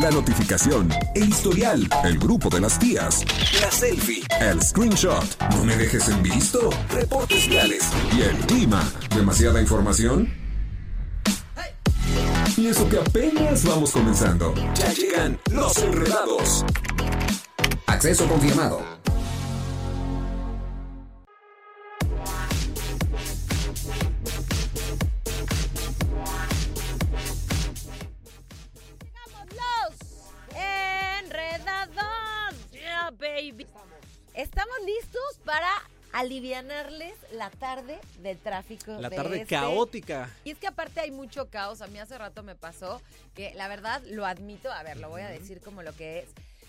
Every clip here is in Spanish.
la notificación, el historial, el grupo de las tías, la selfie, el screenshot, no me dejes en visto, reportes viales y el clima. ¿Demasiada información? Y eso que apenas vamos comenzando. Ya llegan los enredados. Acceso confirmado. Alivianarles la tarde del tráfico. La de tarde este- caótica. Y es que aparte hay mucho caos. A mí hace rato me pasó que la verdad lo admito. A ver, lo voy a decir como lo que es.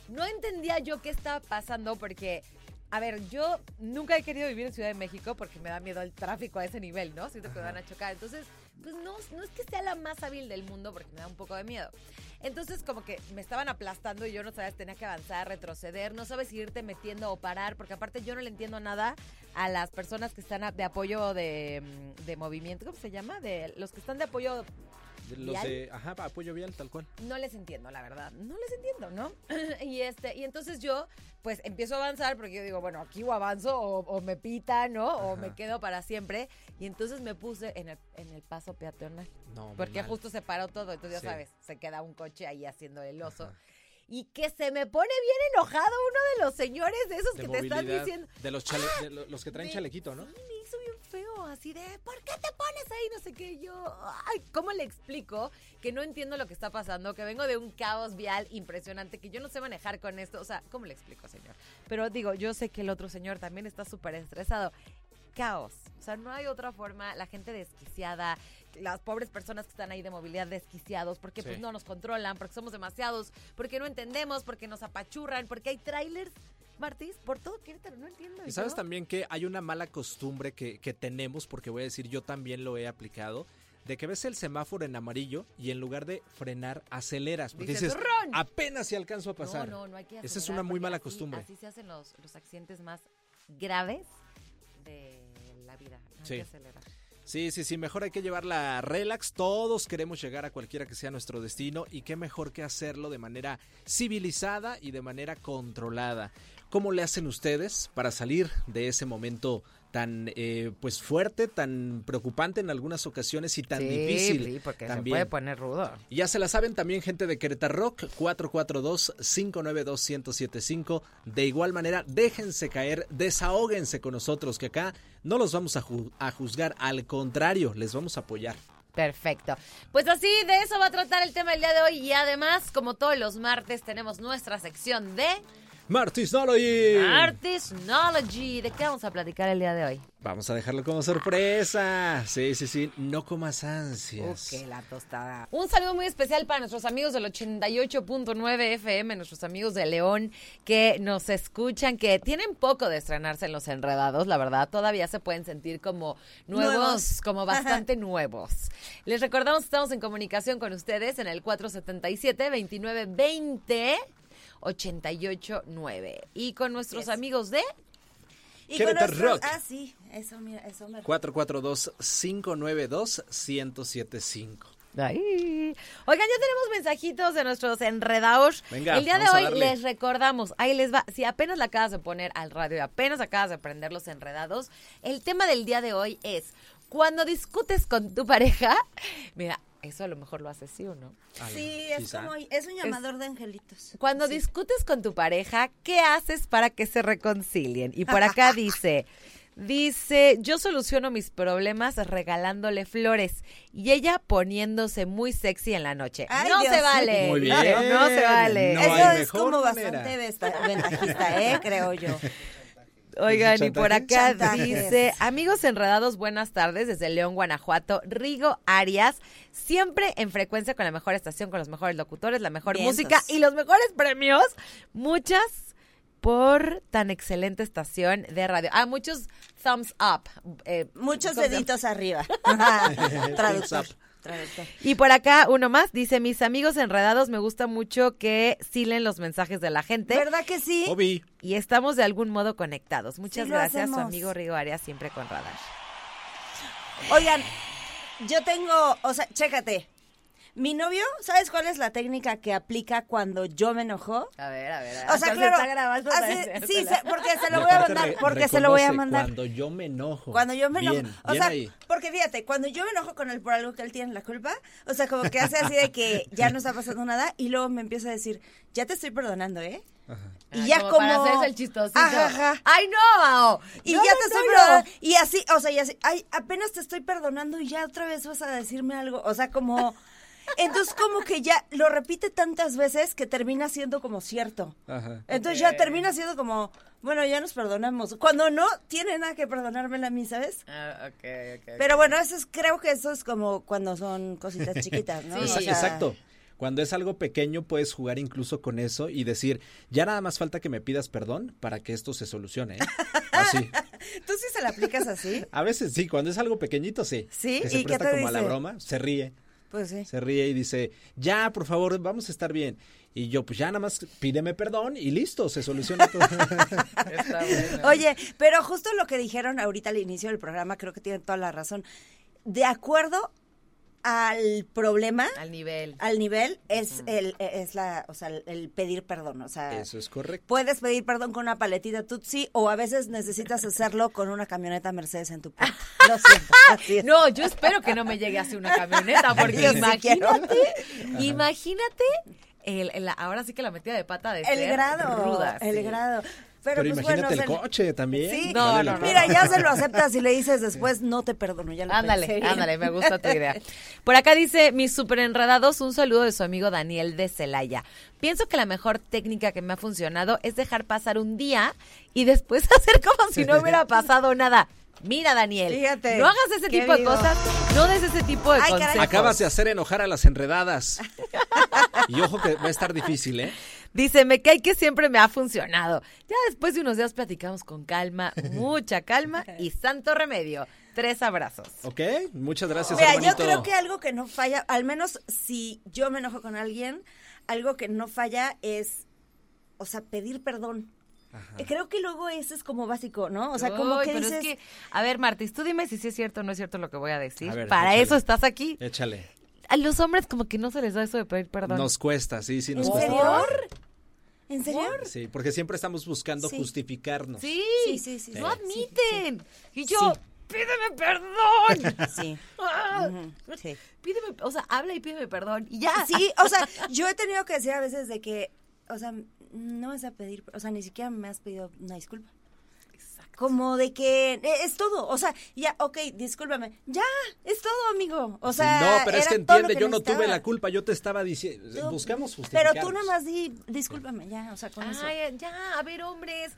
No entendía yo qué estaba pasando porque, a ver, yo nunca he querido vivir en Ciudad de México porque me da miedo el tráfico a ese nivel, ¿no? Siento que me van a chocar. Entonces, pues no, no es que sea la más hábil del mundo porque me da un poco de miedo. Entonces, como que me estaban aplastando y yo no sabía si tenía que avanzar, retroceder, no sabes irte metiendo o parar, porque aparte yo no le entiendo nada a las personas que están de apoyo de, mm, de movimiento, ¿cómo se llama? De los que están de apoyo Los ¿Vial? de, ajá, apoyo vial, tal cual. no les entiendo, la verdad. No les entiendo, ¿no? y este, y entonces yo, pues, empiezo a avanzar porque yo digo, bueno, aquí o avanzo o, o me pita, ¿no? O me quedo para siempre. Y entonces me puse en el, en el paso peatonal. No, Porque mal. justo se paró todo. Entonces, Sí. ya sabes, se queda un coche ahí haciendo el oso. Ajá. Y que se me pone bien enojado uno de los señores de esos De que te están diciendo. De los, chale- de lo- los que traen de- chalequito, ¿no? Sí, hizo bien feo, así de, ¿por qué te pones ahí? No sé qué, yo, ay, ¿cómo le explico que no entiendo lo que está pasando? Que vengo de un caos vial impresionante, que yo no sé manejar con esto, o sea, ¿cómo le explico, señor? Pero digo, yo sé que el otro señor también está súper estresado. Caos, o sea, no hay otra forma, la gente desquiciada, las pobres personas que están ahí de movilidad desquiciados, porque pues Sí. no nos controlan, porque somos demasiados, porque no entendemos, porque nos apachurran, porque hay trailers, Martís, por todo Querétaro, no entiendo. Y sabes yo- también que hay una mala costumbre que, que tenemos, porque voy a decir, yo también lo he aplicado, de que ves el semáforo en amarillo y en lugar de frenar, aceleras. Porque Dices, dices, apenas si alcanzo a pasar. No, no, no hay que Esa es una muy mala así- costumbre. Así se hacen los, los accidentes más graves de la vida. No Sí. hay que acelerar. Sí, sí, sí, mejor hay que llevarla relax. Todos queremos llegar a cualquiera que sea nuestro destino y qué mejor que hacerlo de manera civilizada y de manera controlada. ¿Cómo le hacen ustedes para salir de ese momento tan eh, pues fuerte, tan preocupante en algunas ocasiones y tan difícil? Sí, porque también. se puede poner rudo. Y ya se la saben también gente de Querétaro Rock 442-592-1075. De igual manera, déjense caer, desahóguense con nosotros que acá no los vamos a, ju- a juzgar, al contrario, les vamos a apoyar. Perfecto. Pues así, de eso va a tratar el tema del día de hoy. Y además, como todos los martes, tenemos nuestra sección de Martisnology. Artisnology. ¿De qué vamos a platicar el día de hoy? Vamos a dejarlo como sorpresa. Sí, sí, sí, no comas ansias. Ok, la tostada. Un saludo muy especial para nuestros amigos del 88.9 FM, nuestros amigos de León que nos escuchan, que tienen poco de estrenarse en los enredados, la verdad, todavía se pueden sentir como nuevos, Nuevos. como bastante nuevos. Les recordamos que estamos en comunicación con ustedes en el 477-2920. 889 y con nuestros Yes. amigos de Y Querétaro con nuestros- Rock. Ah, sí, eso, mira, eso me 442-592-1075. Ay. Oigan, ya tenemos mensajitos de nuestros enredados. Venga, El día de hoy les recordamos, ahí les va, si apenas la acabas de poner al radio y apenas acabas de prender los enredados, el tema del día de hoy es cuando discutes con tu pareja, mira, eso a lo mejor lo haces sí o no. Sí, es Quizá. como, es un llamador de angelitos. Cuando Sí. discutes con tu pareja, ¿qué haces para que se reconcilien? Y por acá dice, dice, yo soluciono mis problemas regalándole flores y ella poniéndose muy sexy en la noche. Ay, no Dios se vale. Muy No, bien. No, se vale. No Eso es como manera. bastante ventajista, ¿eh? Creo yo. Oigan, y por acá Chantajes. dice, amigos enredados, buenas tardes desde León, Guanajuato, Rigo Arias, siempre en frecuencia con la mejor estación, con los mejores locutores, la mejor Vientos. música y los mejores premios. Muchas por tan excelente estación de radio. Ah, muchos thumbs up. eh, Muchos thumbs up. deditos arriba. Traductor. Y por acá uno más dice, mis amigos enredados, me gusta mucho que silen los mensajes de la gente. ¿Verdad que sí? Obi. Y estamos de algún modo conectados. Muchas Sí, gracias, su amigo Rigo Arias, siempre con radar. Oigan, yo tengo, o sea, chécate. Mi novio, ¿sabes cuál es la técnica que aplica cuando yo me enojo? A ver, a ver. a ver. O sea, Hasta se claro. está grabando sí, se- porque se lo Y voy a mandar. Porque se lo voy a mandar. Cuando yo me enojo. Cuando yo me enojo. Bien, o bien sea, ahí. porque fíjate, cuando yo me enojo con él por algo que él tiene la culpa, o sea, como que hace así de que ya no está pasando nada y luego me empieza a decir, ya te estoy perdonando, ¿eh? Y Ay, ya como, como... para el chistosito. Ajá, ajá. Ay, no, Mao. Y No, ya no, te estoy no, no. perdonando. Y así, o sea, y así, ay, apenas te estoy perdonando y ya otra vez vas a decirme algo. O sea, como... Entonces como que ya lo repite tantas veces que termina siendo como cierto. Ajá. Entonces ya termina siendo como, bueno, ya nos perdonamos. Cuando no tiene nada que perdonármela a mí, ¿sabes? Ah, ok, ok. ok. Pero bueno, eso es, creo que eso es como cuando son cositas chiquitas, ¿no? Sí. O Exa- sea, Exacto. Cuando es algo pequeño puedes jugar incluso con eso y decir, ya nada más falta que me pidas perdón para que esto se solucione. ¿eh?". Así. ¿Tú sí se la aplicas así? A veces sí, cuando es algo pequeñito sí. ¿Sí? Que se ¿Y qué presta te como a la broma, se ríe, Pues sí. se ríe y dice, ya, por favor, vamos a estar bien. Y yo, pues ya nada más pídeme perdón y listo, se soluciona todo. Está. Oye, pero justo lo que dijeron ahorita al inicio del programa, creo que tienen toda la razón. De acuerdo al problema, Al nivel. al nivel, es el, es la, o sea, el, el pedir perdón. O sea, Eso es correcto. puedes pedir perdón con una paletita Tutsi o a veces necesitas hacerlo con una camioneta Mercedes en tu puerta. Lo siento. así es. No, yo espero que no me llegue así una camioneta, porque Yo sí imagínate, imagínate, el, el- ahora sí que la metida de pata de el ser grado, ruda, el sí. grado. Pero, Pero pues, imagínate bueno, el coche también. Sí, No, no. Mira, ya se lo aceptas y le dices después, no te perdono, ya lo Ándale, pensé ándale, me gusta tu idea. Por acá dice, mis super enredados, un saludo de su amigo Daniel de Celaya. Pienso que la mejor técnica que me ha funcionado es dejar pasar un día y después hacer como si no hubiera pasado nada. Mira, Daniel, Fíjate, no hagas ese tipo de cosas, no des ese tipo de Ay, caray. consejos. Acabas de hacer enojar a las enredadas. Y ojo que va a estar difícil, ¿eh? Dice, me cae que siempre me ha funcionado. Ya después de unos días platicamos con calma, mucha calma y santo remedio. Tres abrazos. ¿Ok? Muchas gracias, Mira, yo creo que algo que no falla, al menos si yo me enojo con alguien, algo que no falla es, o sea, pedir perdón. Eh, Creo que luego eso es como básico, ¿no? O sea, como que pero dices, es que, a ver, Martis, tú dime si sí es cierto o no es cierto lo que voy a decir. A ver, Para échale. eso estás aquí. Échale. A los hombres como que no se les da eso de pedir perdón. Nos cuesta, sí, sí, nos ¿En cuesta. serio? ¿En serio? Sí, porque siempre estamos buscando Sí. justificarnos. Sí, Sí, sí, sí, no sí. admiten. Y yo, Sí. pídeme perdón. Sí. Ah, sí. Pídeme, o sea, habla y pídeme perdón. Y ya. Sí, o sea, yo he tenido que decir a veces de que, o sea, no vas a pedir, o sea, ni siquiera me has pedido una disculpa. Como de que eh, es todo, o sea, ya, ok, discúlpame, ya, es todo, amigo. O sea, no, pero es que entiende, yo no tuve la culpa, yo te estaba diciendo, buscamos Pero justificarnos. tú nada más di, discúlpame, ya, o sea, con eso. Ay, ya, a ver, hombres.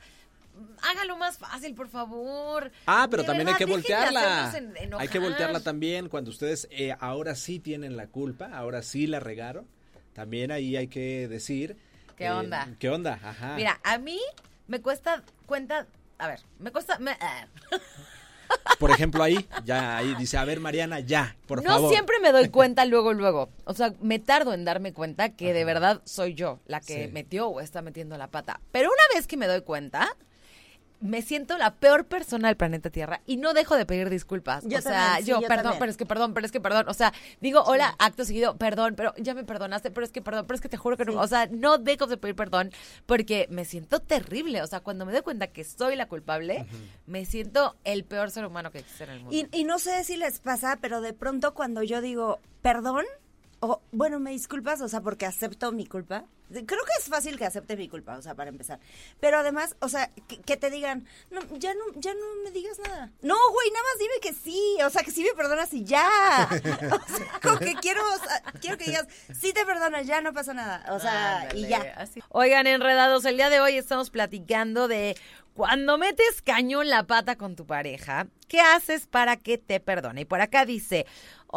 Hágalo más fácil, por favor. Ah, pero De también verdad, hay que voltearla. en- Hay que voltearla también cuando ustedes eh, ahora sí tienen la culpa, ahora sí la regaron. También ahí hay que decir. ¿Qué eh, onda? ¿Qué onda? Ajá. Mira, a mí me cuesta cuenta. A ver, me cuesta. me- ah. Por ejemplo, ahí, ya ahí dice, a ver, Mariana, ya, por no favor. siempre me doy cuenta luego, luego. O sea, me tardo en darme cuenta que de verdad soy yo la que Sí. metió o está metiendo la pata. Pero una vez que me doy cuenta, me siento la peor persona del planeta Tierra y no dejo de pedir disculpas. Yo o sea, también, sí, yo, yo perdón, también. pero es que perdón, pero es que perdón. O sea, digo, hola, acto seguido, perdón, pero ya me perdonaste, pero es que perdón, pero es que te juro que no. O sea, no dejo de pedir perdón porque me siento terrible. O sea, cuando me doy cuenta que soy la culpable, me siento el peor ser humano que existe en el mundo. Y, y no sé si les pasa, pero de pronto cuando yo digo, perdón, o bueno, me disculpas, o sea, porque acepto mi culpa. Creo que es fácil que acepte mi culpa, o sea, para empezar. Pero además, o sea, que, que te digan, no, ya no, ya no me digas nada. No, güey, nada más dime que sí, o sea, que sí me perdonas y ya. O sea, como que quiero, o sea, quiero que digas, sí te perdonas, ya no pasa nada. O sea, y ya. así. Oigan, enredados, el día de hoy estamos platicando de cuando metes cañón la pata con tu pareja, ¿qué haces para que te perdone? Y por acá dice,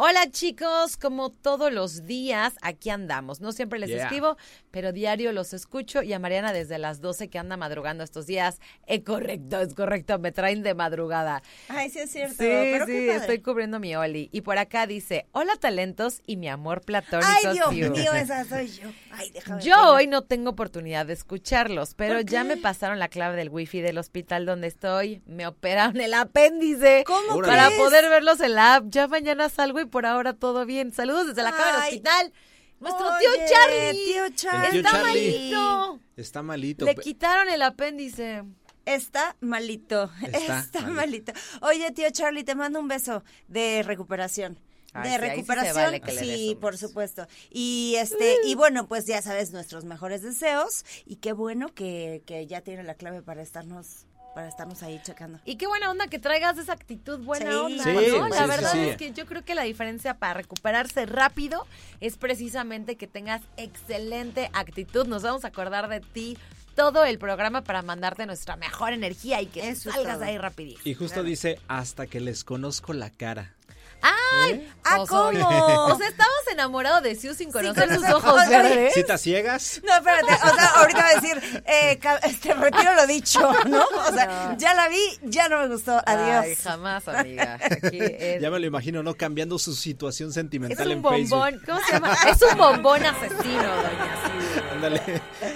hola chicos, como todos los días, aquí andamos. No siempre les Yeah. escribo, pero diario los escucho y a Mariana desde las 12 que anda madrugando estos días. Es correcto, es correcto, me traen de madrugada. Ay, sí es cierto. Sí, pero sí, qué padre. estoy cubriendo mi Oli. Y por acá dice, hola talentos y mi amor platónico. Ay, Dios you". mío, esa soy yo. Ay, déjame. Yo hoy no tengo oportunidad de escucharlos, pero ¿Por ya me pasaron la clave del wifi del hospital donde estoy. Me operaron el apéndice. ¿Cómo. Para crees? poder verlos en la app. Ya mañana salgo y por ahora todo bien. Saludos desde la cama del hospital. Nuestro Oye, tío Charlie. tío tío Está Charlie. malito. Está malito. Le quitaron el apéndice. Está malito. Está Está, malito. malito. Oye, tío Charlie, te mando un beso de recuperación. Ay, de sí, sí recuperación, vale sí, un por supuesto. Y este, y bueno, pues ya sabes nuestros mejores deseos y qué bueno que, que ya tiene la clave para estarnos, para estarnos ahí checando. Y qué buena onda que traigas esa actitud buena Sí. onda, Sí, ¿no? La sí, verdad es que yo creo que la diferencia para recuperarse rápido es precisamente que tengas excelente actitud. Nos vamos a acordar de ti todo el programa para mandarte nuestra mejor energía y que Eso es salgas todo. ahí rapidito. Y justo dice, hasta que les conozco la cara. ¡Ay! ¡Ah, Pues, oye, cómo! O sea, estabas enamorado de Siu sin conocer sus ojos verdes. ¿Citas ciegas? No, espérate, o sea, ahorita va a decir, eh, este, retiro lo dicho, ¿no? O sea, ya la vi, ya no me gustó, adiós. Ay, jamás, amiga. Aquí es, Ya me lo imagino, ¿no? Cambiando su situación es sentimental un en Facebook. bombón. ¿Cómo se llama? Es un bombón asesino, doña Siu. Ándale,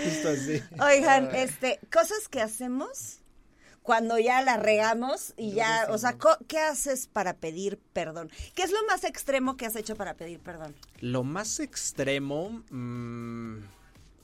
justo así. Oigan, este, cosas que hacemos cuando ya la regamos y ya, o sea, ¿qué haces para pedir perdón? ¿Qué es lo más extremo que has hecho para pedir perdón? Lo más extremo mm,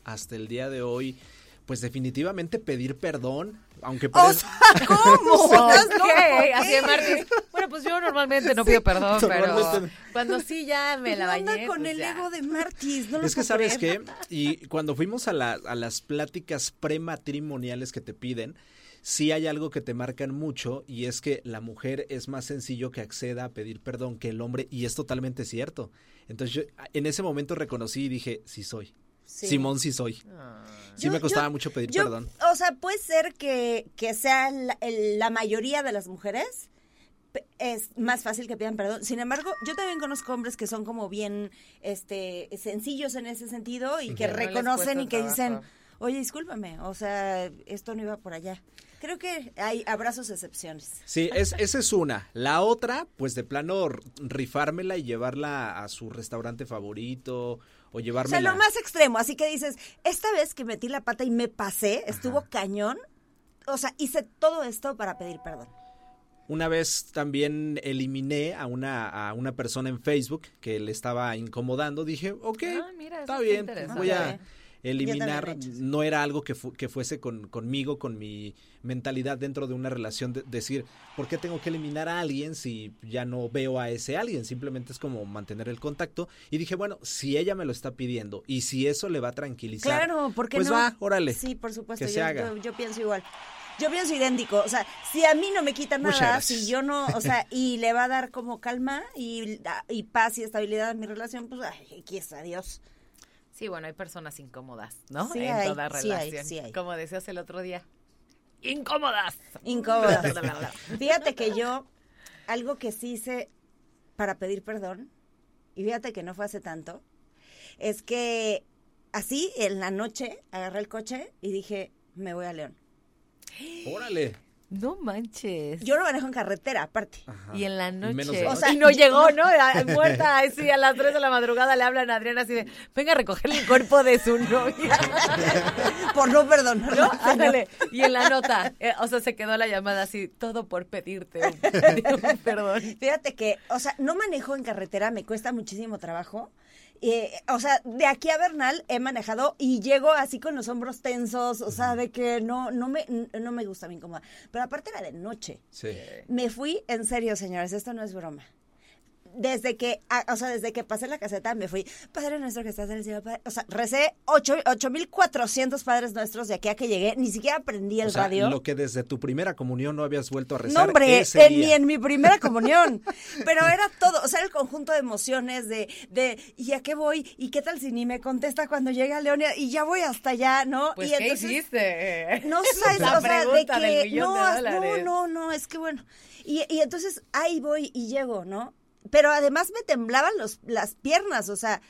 hasta el día de hoy, pues definitivamente pedir perdón, aunque O parece... sea, ¿cómo? ¿Qué? así de Martín. Bueno, pues yo normalmente no pido perdón, pero cuando sí ya me la ¿Qué onda bañé. con pues el ya. ego de Martis? No lo Es que sabes qué, y cuando fuimos a, la- a las pláticas prematrimoniales que te piden, sí hay algo que te marcan mucho y es que la mujer es más sencillo que acceda a pedir perdón que el hombre y es totalmente cierto. Entonces yo en ese momento reconocí y dije, sí soy. Sí. Simón sí soy. Ah. Sí Yo- me costaba yo- mucho pedir yo- perdón. O sea, puede ser que, que sea la, el- la mayoría de las mujeres pe- es más fácil que pidan perdón. Sin embargo, yo también conozco hombres que son como bien este sencillos en ese sentido y que no reconocen y que dicen, oye, discúlpame, o sea, esto no iba por allá. Creo que hay abrazos excepciones. Sí, es, esa es una. La otra, pues de plano rifármela y llevarla a su restaurante favorito o O sea, llevármela. lo más extremo, así que dices, esta vez que metí la pata y me pasé, estuvo cañón. O sea, hice todo esto para pedir perdón. Una vez también eliminé a una, a una persona en Facebook que le estaba incomodando. Dije, ok, Ah, mira, está bien, voy a eliminar. No era algo que, fu- que fuese con, conmigo, con mi mentalidad dentro de una relación. De, decir, ¿por qué tengo que eliminar a alguien si ya no veo a ese alguien? Simplemente es como mantener el contacto. Y dije, bueno, si ella me lo está pidiendo y si eso le va a tranquilizar. Claro, ¿por qué pues no? va, órale. Sí, por supuesto, que yo, se haga. yo- yo pienso igual. Yo pienso idéntico, o sea, si a mí no me quita nada, si yo no, o sea, y le va a dar como calma y, y paz y estabilidad a mi relación, pues, ay, aquí está, adiós. Sí, bueno, hay personas incómodas, ¿no? Sí en hay, toda sí hay, relación. sí hay. Como decías el otro día. ¡Incómodas! Incómoda. Fíjate que yo, algo que sí hice para pedir perdón, y fíjate que no fue hace tanto, es que así en la noche agarré el coche y dije, me voy a León. Órale. No manches. Yo no manejo en carretera, aparte. Ajá. Y en la noche. O sea, y no llegó, ¿no? A- Muerta, así a las 3 de la madrugada le hablan a Adriana así de, venga a recoger el cuerpo de su novia. Por no perdonarlo. ¿No? Ándale. Y en la nota, eh, o sea, se quedó la llamada así, todo por pedirte un, un perdón. Fíjate que, o sea, no manejo en carretera, me cuesta muchísimo trabajo. Eh, o sea, de aquí a Bernal he manejado y llego así con los hombros tensos, o sea, de que no, no me, no me gusta, me incomoda. Pero aparte era de noche. Sí. Me fui, en serio, señores, esto no es broma. Desde que, o sea, desde que pasé la caseta me fui, Padre nuestro que estás en el cielo, Padre", o sea, recé ocho- 8400 Padres Nuestros de aquí a que llegué, ni siquiera aprendí el O sea, radio. lo que desde tu primera comunión no habías vuelto a No, rezar hombre, ese en, día. ni en mi primera comunión. Pero era todo, o sea, el conjunto de emociones de, de, ¿y a qué voy? ¿Y qué tal si ni me contesta cuando llegue a León? Y ya voy hasta allá, ¿no? Pues, y ¿qué hiciste? No sabes, la o sea, de que no, de no, no, no, es que bueno. Y, y entonces ahí voy y llego, ¿no? Pero además me temblaban los, las piernas, o sea,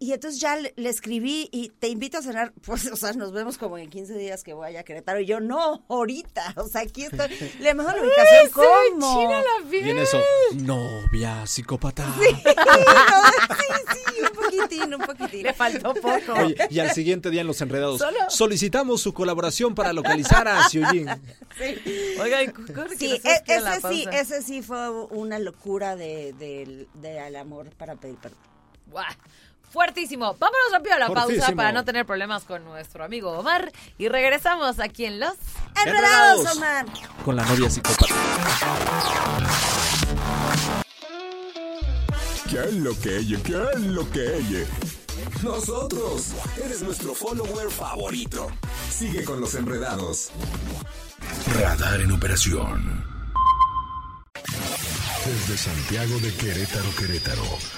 y entonces ya le, le escribí y te invito a cenar, pues, o sea, nos vemos como en 15 días que voy a Querétaro. Y yo, no, ahorita, o sea, aquí estoy. Le mando la ubicación, ¿cómo? China la piel. Y en eso, novia psicópata. Sí, no, sí, sí, un poquitín, un poquitín. Le faltó poco. Oye, y al siguiente día en Los Enredados, Solo- solicitamos su colaboración para localizar a Xiujin. Oigan, corre que Sí, e- ese sí, ese sí fue una locura de, del- del amor para pedir perdón. Buah, Fuertísimo. Vámonos rápido a la pausa para no tener problemas con nuestro amigo Omar. Y regresamos aquí en Los... ¡Enredados, Enredados. Omar! Con la novia psicópata. ¿Qué es lo que ella? ¿Qué es lo que ella? Nosotros. Eres nuestro follower favorito. Sigue con los enredados. Radar en operación. Desde Santiago de Querétaro, Querétaro.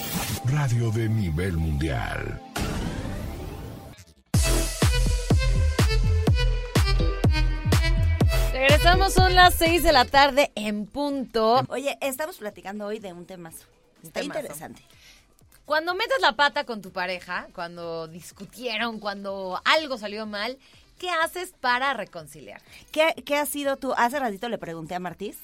radio de nivel mundial. Regresamos, son las 6 de la tarde en punto. Oye, estamos platicando hoy de un temazo. Está temazo. interesante. Cuando metes la pata con tu pareja, cuando discutieron, cuando algo salió mal, ¿qué haces para reconciliar? ¿Qué, ¿Qué has sido tú? Hace ratito le pregunté a Martís.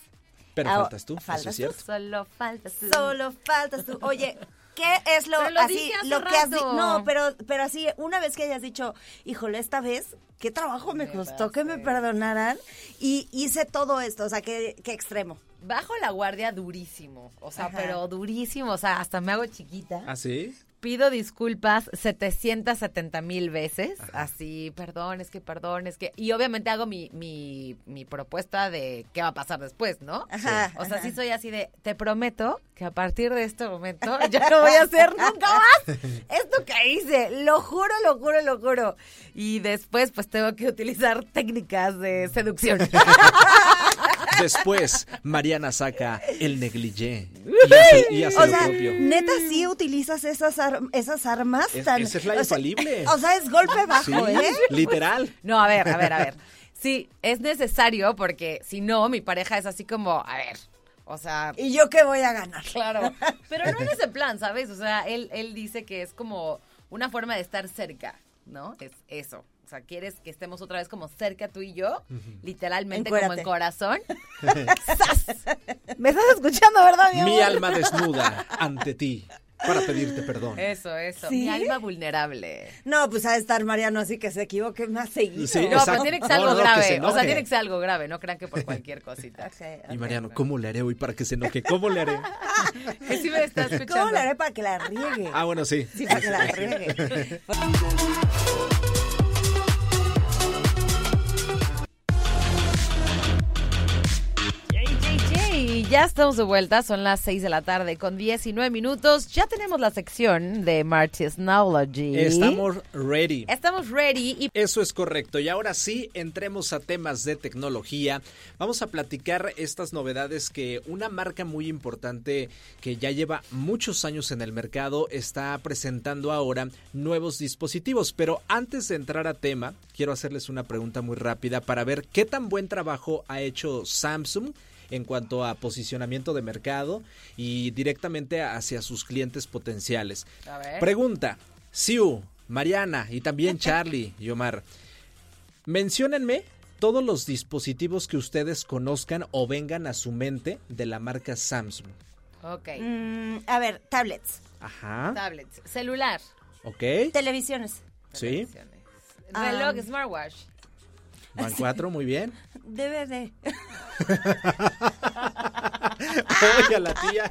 Pero Ah, faltas tú, eso faltas es cierto. Solo falta su- Solo faltas tú. Oye, ¿qué es lo, Pero lo así dije hace lo que has di- rato. No, pero pero así una vez que hayas dicho, "Híjole, esta vez qué trabajo me Me costó que me perdonaran y hice todo esto, o sea, qué qué extremo." Bajo la guardia durísimo, o sea, Ajá. pero durísimo, o sea, hasta me hago chiquita. ¿Ah, sí? Pido disculpas 770 mil veces, así, perdón, es que perdón, es que... Y obviamente hago mi, mi, mi propuesta de qué va a pasar después, ¿no? Ajá, O sea, ajá. sí soy así de, te prometo que a partir de este momento ya no voy a hacer nunca más esto que hice, lo juro, lo juro, lo juro. Y después pues tengo que utilizar técnicas de seducción. Después, Mariana saca el negligé y hace, y hace O lo sea, propio. neta sí utilizas esas ar- esas armas Es- tan esa es la o sea, infalible. O sea, es golpe bajo, Sí, ¿eh? literal. No, a ver, a ver, a ver. Sí, es necesario porque si no, mi pareja es así como, a ver, o sea, ¿Y yo qué voy a ganar? claro. Pero no en ese plan, ¿sabes? O sea, él, él dice que es como una forma de estar cerca, ¿no? Es eso. O sea, quieres que estemos otra vez como cerca tú y yo, literalmente como Encuérate. en corazón. ¡Sas! ¿Me estás escuchando, verdad, mi amor? Mi alma desnuda ante ti para pedirte perdón. Eso, eso. ¿Sí? Mi alma vulnerable. No, pues ha de estar Mariano así que se equivoque más seguido. Sí, No, pero tiene que ser algo no, grave. se o sea, tiene que ser algo grave. No crean que por cualquier cosita. Y. Mariano, ¿cómo le haré hoy para que se enoje? ¿Cómo le haré? Que sí me está escuchando. ¿Cómo le haré para que la riegue? Ah, bueno, sí. Sí, para que la riegue. Ya estamos de vuelta, son las 6 de la tarde con 19 minutos. Ya tenemos la sección de Martisnology. Estamos ready. Estamos ready y Eso es correcto. Y ahora sí, entremos a temas de tecnología. Vamos a platicar estas novedades que una marca muy importante que ya lleva muchos años en el mercado está presentando ahora nuevos dispositivos. Pero antes de entrar a tema, quiero hacerles una pregunta muy rápida para ver qué tan buen trabajo ha hecho Samsung en cuanto a posicionamiento de mercado y directamente hacia sus clientes potenciales. A ver. Pregunta, Siu, Mariana y también Charlie y Omar. Menciónenme todos los dispositivos que ustedes conozcan o vengan a su mente de la marca Samsung. Ok. Mm, a ver, tablets, Ajá. Tablets, celular. Ok. televisiones, Sí. televisiones. Reloj, smartwatch. Van cuatro, muy bien. DVD. Oye, a la tía.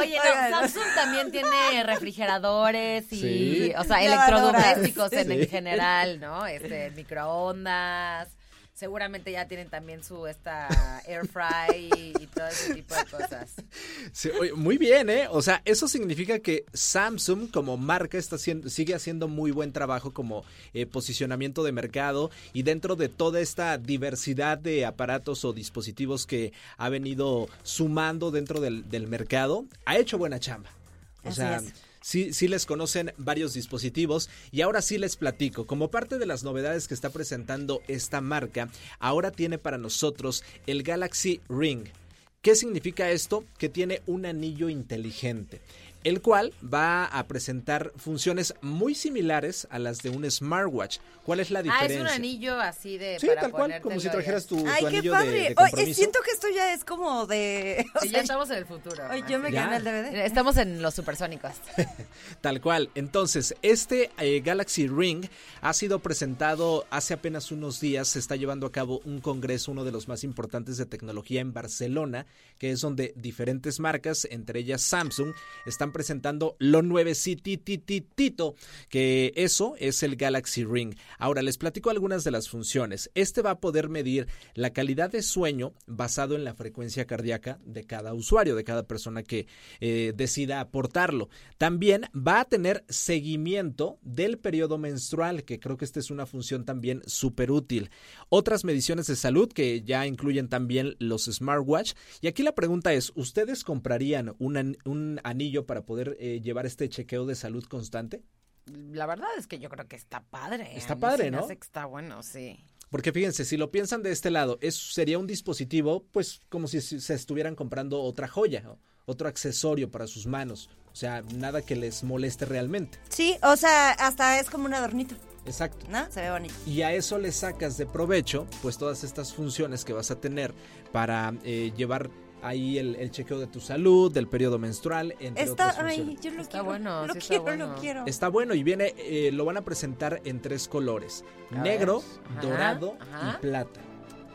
Oye, no, Samsung también tiene refrigeradores y, Sí. o sea, electrodomésticos en, en general, ¿no? Este, microondas, seguramente ya tienen también su esta air fry y, y todo ese tipo de cosas. Sí, oye, muy bien, ¿eh? O sea, eso significa que Samsung como marca está haciendo, sigue haciendo muy buen trabajo como eh, posicionamiento de mercado y dentro de toda esta diversidad de aparatos o dispositivos que ha venido sumando dentro del, del mercado, ha hecho buena chamba. O Así sea, es. Sí, les conocen varios dispositivos y ahora sí les platico. Como parte de las novedades que está presentando esta marca, ahora tiene para nosotros el Galaxy Ring. ¿Qué significa esto? Que tiene un anillo inteligente, el cual va a presentar funciones muy similares a las de un smartwatch. ¿Cuál es la Ah, diferencia? es un anillo así de Sí, para tal cual, como si trajeras tu, tu Ay, qué anillo de- padre. de, compromiso. siento que esto ya es como de... o sea, ya estamos en el futuro. Oye, yo me Ya. gané el DVD. Estamos en los supersónicos. Tal cual. Entonces, este eh, Galaxy Ring ha sido presentado hace apenas unos días. Se está llevando a cabo un congreso, uno de los más importantes de tecnología en Barcelona, que es donde diferentes marcas, entre ellas Samsung, están presentando lo nuevecitititito, que eso es el Galaxy Ring. Ahora, les platico algunas de las funciones. Este va a poder medir la calidad de sueño basado en la frecuencia cardíaca de cada usuario, de cada persona que eh, decida aportarlo. También va a tener seguimiento del periodo menstrual, que creo que esta es una función también súper útil. Otras mediciones de salud que ya incluyen también los smartwatch. Y aquí la pregunta es, ¿ustedes comprarían un, an- un anillo para poder eh, llevar este chequeo de salud constante? La verdad es que yo creo que está padre. Está padre, ¿no? que está bueno, sí. Porque fíjense, si lo piensan de este lado, es, sería un dispositivo, pues como si se estuvieran comprando otra joya, otro accesorio para sus manos. O sea, nada que les moleste realmente. Sí, o sea, hasta es como un adornito, Exacto. ¿no? Se ve bonito. Y a eso le sacas de provecho, pues todas estas funciones que vas a tener para eh, llevar ahí el, el chequeo de tu salud, del periodo menstrual, entre otras Está, ay, funciones. yo lo Está quiero. bueno, lo sí está bueno. lo quiero. Está bueno y viene, eh, lo van a presentar en tres colores, A negro. Ajá, dorado ajá. y plata.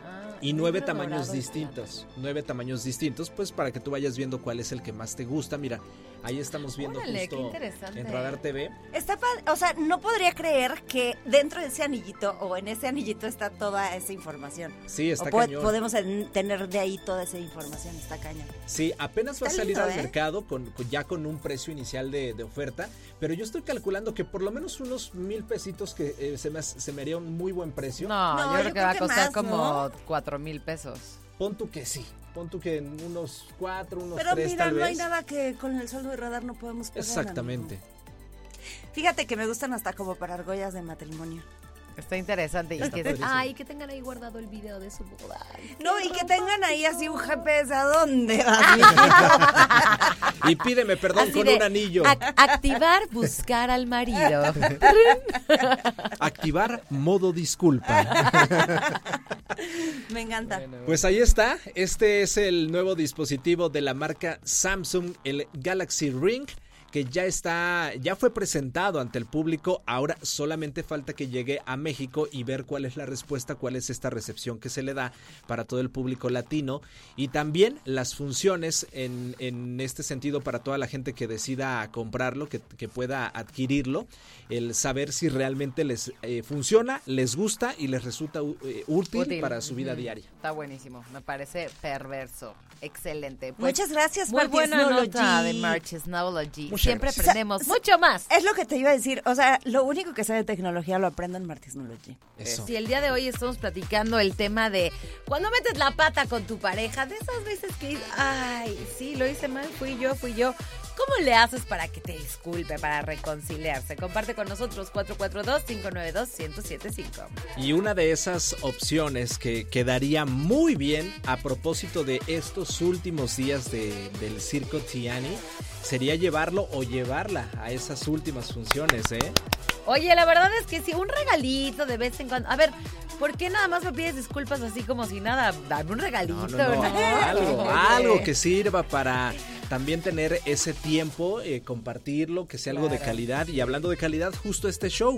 Ah, Y nueve tamaños distintos. Nueve tamaños distintos, pues para que tú vayas viendo cuál es el que más te gusta. Mira, ahí estamos viendo Órale, qué justo interesante. en Radar TV. Está o sea, no podría creer que dentro de ese anillito o en ese anillito está toda esa información. Sí, está o po- cañón. podemos en- tener de ahí toda esa información, está cañón. Sí, apenas va a Está salir lindo, al ¿eh? mercado con, con- ya con un precio inicial de, de oferta, pero yo estoy calculando que por lo menos unos mil pesitos que eh, se, me, hace- se me haría un muy buen precio. No, No, yo yo creo que va a costar más, como ¿no? cuatro mil pesos. Pon tú que sí, pon tú que en unos cuatro, unos Pero tres mira, tal no hay nada que con el sueldo de radar no podemos pagar. Exactamente. amigo. Fíjate que me gustan hasta como para argollas de matrimonio. Está interesante. Y que, ay, que tengan ahí guardado el video de su boda. No, y que tengan ahí así un GPS a dónde vas, Y pídeme perdón Así con de, un anillo. ac- activar, buscar al marido. Activar modo disculpa. Me encanta. Pues ahí está, este es el nuevo dispositivo de la marca Samsung, el Galaxy Ring que ya está, ya fue presentado ante el público, ahora solamente falta que llegue a México y ver cuál es la respuesta, cuál es esta recepción que se le da para todo el público latino y también las funciones en, en este sentido para toda la gente que decida comprarlo, que, que pueda adquirirlo, el saber si realmente les eh, funciona, les gusta y les resulta u- eh, útil, Útil. para su vida diaria. Está buenísimo. Me parece perverso. Excelente. Pues, Muchas gracias, Muy buena nota de Marchesnology. Muchas Siempre gracias. aprendemos mucho más. Es lo que te iba a decir. O sea, lo único que sé de tecnología lo aprendo en Martinsnology. Eso. Si el día de hoy estamos platicando el tema de cuando metes la pata con tu pareja, de esas veces que dices, ay, sí, lo hice mal, fui yo, fui yo. ¿Cómo le haces para que te disculpe, para reconciliarse? Comparte con nosotros 442-592-1075. Y una de esas opciones que quedaría muy bien a propósito de estos últimos días de- del circo Tiani sería llevarlo o llevarla a esas últimas funciones, ¿eh? Oye, la verdad es que sí, un regalito de vez en cuando. A ver, ¿por qué nada más me pides disculpas así como si nada? Dame un regalito, No, no, no, ¿no? algo, algo que sirva para también tener ese tiempo, eh, compartirlo, que sea algo de calidad. Y hablando de calidad, justo este show.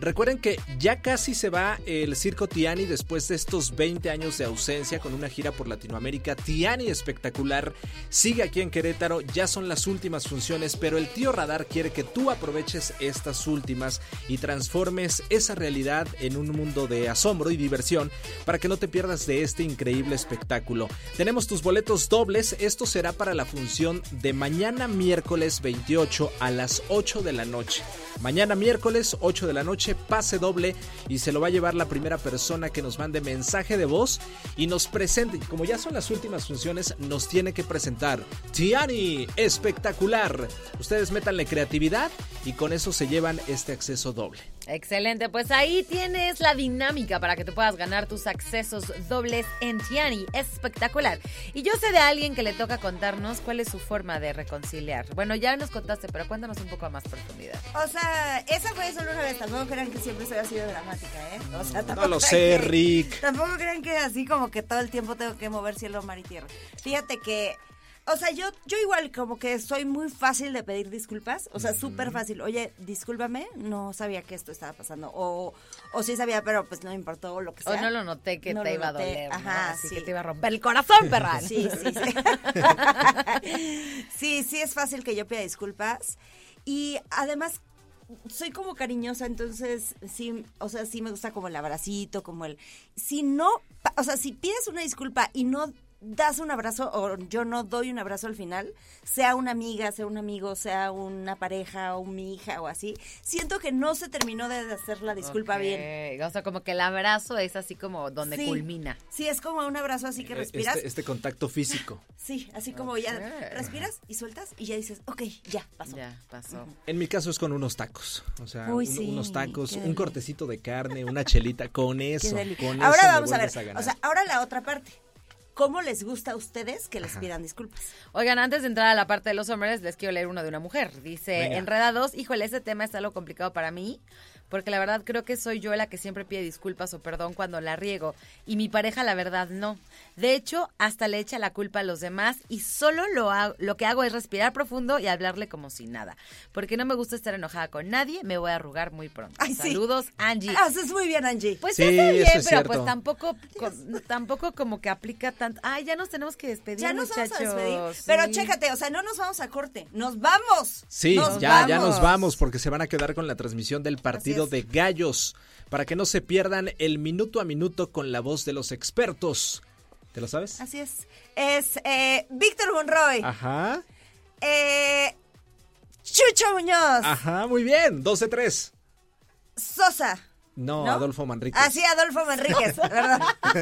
Recuerden que ya casi se va el Circo Tiani después de estos 20 años de ausencia con una gira por Latinoamérica. Tiani espectacular. Sigue aquí en Querétaro, ya son las últimas funciones, pero el tío Radar quiere que tú aproveches estas últimas y transformes esa realidad en un mundo de asombro y diversión para que no te pierdas de este increíble espectáculo. Tenemos tus boletos dobles, esto será para la función de mañana miércoles 28 a las 8 de la noche. Mañana miércoles 8 de la noche, pase doble y se lo va a llevar la primera persona que nos mande mensaje de voz y nos presente. Como ya son las últimas funciones, nos tiene que presentar Tiani, espectacular. Ustedes métanle creatividad y con eso se llevan este acceso doble. Excelente, pues ahí tienes la dinámica para que te puedas ganar tus accesos dobles en Tiani. Espectacular. Y yo sé de alguien que le toca contarnos cuál es su forma de reconciliar. Bueno, ya nos contaste, pero cuéntanos un poco a más profundidad. O sea, esa fue solo una vez. Tampoco crean que siempre soy así de dramática, ¿eh? O sea, tampoco No lo crean sé, que- Rick. Tampoco crean que así como que todo el tiempo tengo que mover cielo, mar y tierra. Fíjate que, o sea, yo, yo igual como que soy muy fácil de pedir disculpas. O sea, súper fácil. Oye, discúlpame, no sabía que esto estaba pasando. O, o sí sabía, pero pues no me importó o lo que sea. O no lo noté que No te iba a doler. ¿no? ajá, Así sí. que te iba a romper el corazón, perra. Sí, sí, sí. sí, sí es fácil que yo pida disculpas. Y además soy como cariñosa, entonces sí, o sea, sí me gusta como el abracito, como el... Si no, o sea, si pides una disculpa y no das un abrazo o yo no doy un abrazo al final, sea una amiga, sea un amigo, sea una pareja o mi hija o así, siento que no se terminó de hacer la disculpa bien. O sea, como que el abrazo es así como donde Sí. culmina. Sí, es como un abrazo así que respiras. Este, este contacto físico. Sí, así como ya respiras y sueltas y ya dices, ok, ya pasó. Ya, pasó. En mi caso es con unos tacos. O sea, Uy, un- sí, unos tacos, un cortecito de carne, una chelita, con eso. con Ahora eso me vamos a ver, o sea, ahora la otra parte. ¿Cómo les gusta a ustedes que les pidan disculpas? Oigan, antes de entrar a la parte de los hombres, les quiero leer uno de una mujer. Dice, Venga. enredados, híjole, ese tema es algo complicado para mí, porque la verdad creo que soy yo la que siempre pide disculpas o perdón cuando la riego, y mi pareja la verdad no. De hecho, hasta le echa la culpa a los demás y solo lo, hago- lo que hago es respirar profundo y hablarle como si nada, porque no me gusta estar enojada con nadie, me voy a arrugar muy pronto. Ay, sí. Saludos, Angie. Haces muy bien, Angie. Pues Sí, sí, está bien, eso es pero cierto. pues tampoco, co- tampoco como que aplica tanto. Ay, ya nos tenemos que despedir, ya nos muchachos. vamos a despedir. Pero Sí. chécate, o sea, no nos vamos a corte, nos vamos. Sí, Nos ya, ya nos vamos porque se van a quedar con la transmisión del partido de gallos para que no se pierdan el minuto a minuto con la voz de los expertos. ¿Te lo sabes? Así es. Es eh, Víctor Monroy, Ajá, eh, Chucho Muñoz, ajá, muy bien. 12-3. Sosa. No, ¿No? Adolfo Manrique. Así, Adolfo Manríquez, ¿verdad?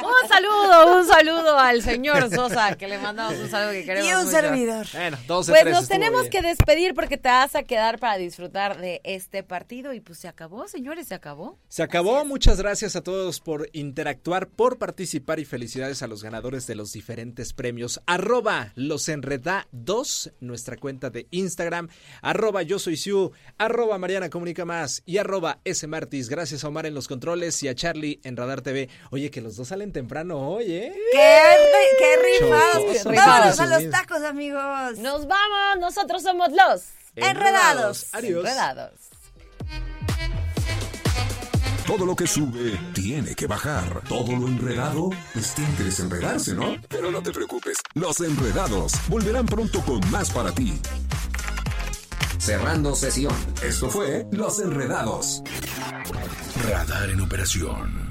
Un saludo, un saludo al señor Sosa, que le mandamos un saludo que queremos y un mucho. servidor. Bueno, 12-3. Pues nos tenemos bien. que despedir porque te vas a quedar para disfrutar de este partido y pues se acabó, señores, se acabó. Se acabó. Muchas gracias a todos por interactuar, por participar y felicidades a los ganadores de los diferentes premios. Arroba los enreda 2, nuestra cuenta de Instagram. Arroba yo soy Siu. Arroba Mariana Comunica Más. Y arroba S Martis. Gracias a Omar en los controles y a Charlie en Radar TV. Oye, que los dos salen temprano hoy, ¿eh? ¡Qué, qué rifados! Vámonos a los tacos, amigos. Nos vamos, nosotros somos los Enredados. Adiós. enredados. Todo lo que sube tiene que bajar. Todo lo enredado, pues tiene que desenredarse, ¿no? Pero no te preocupes, los enredados volverán pronto con más para ti. Cerrando sesión. Esto fue Los Enredados. Radar en operación.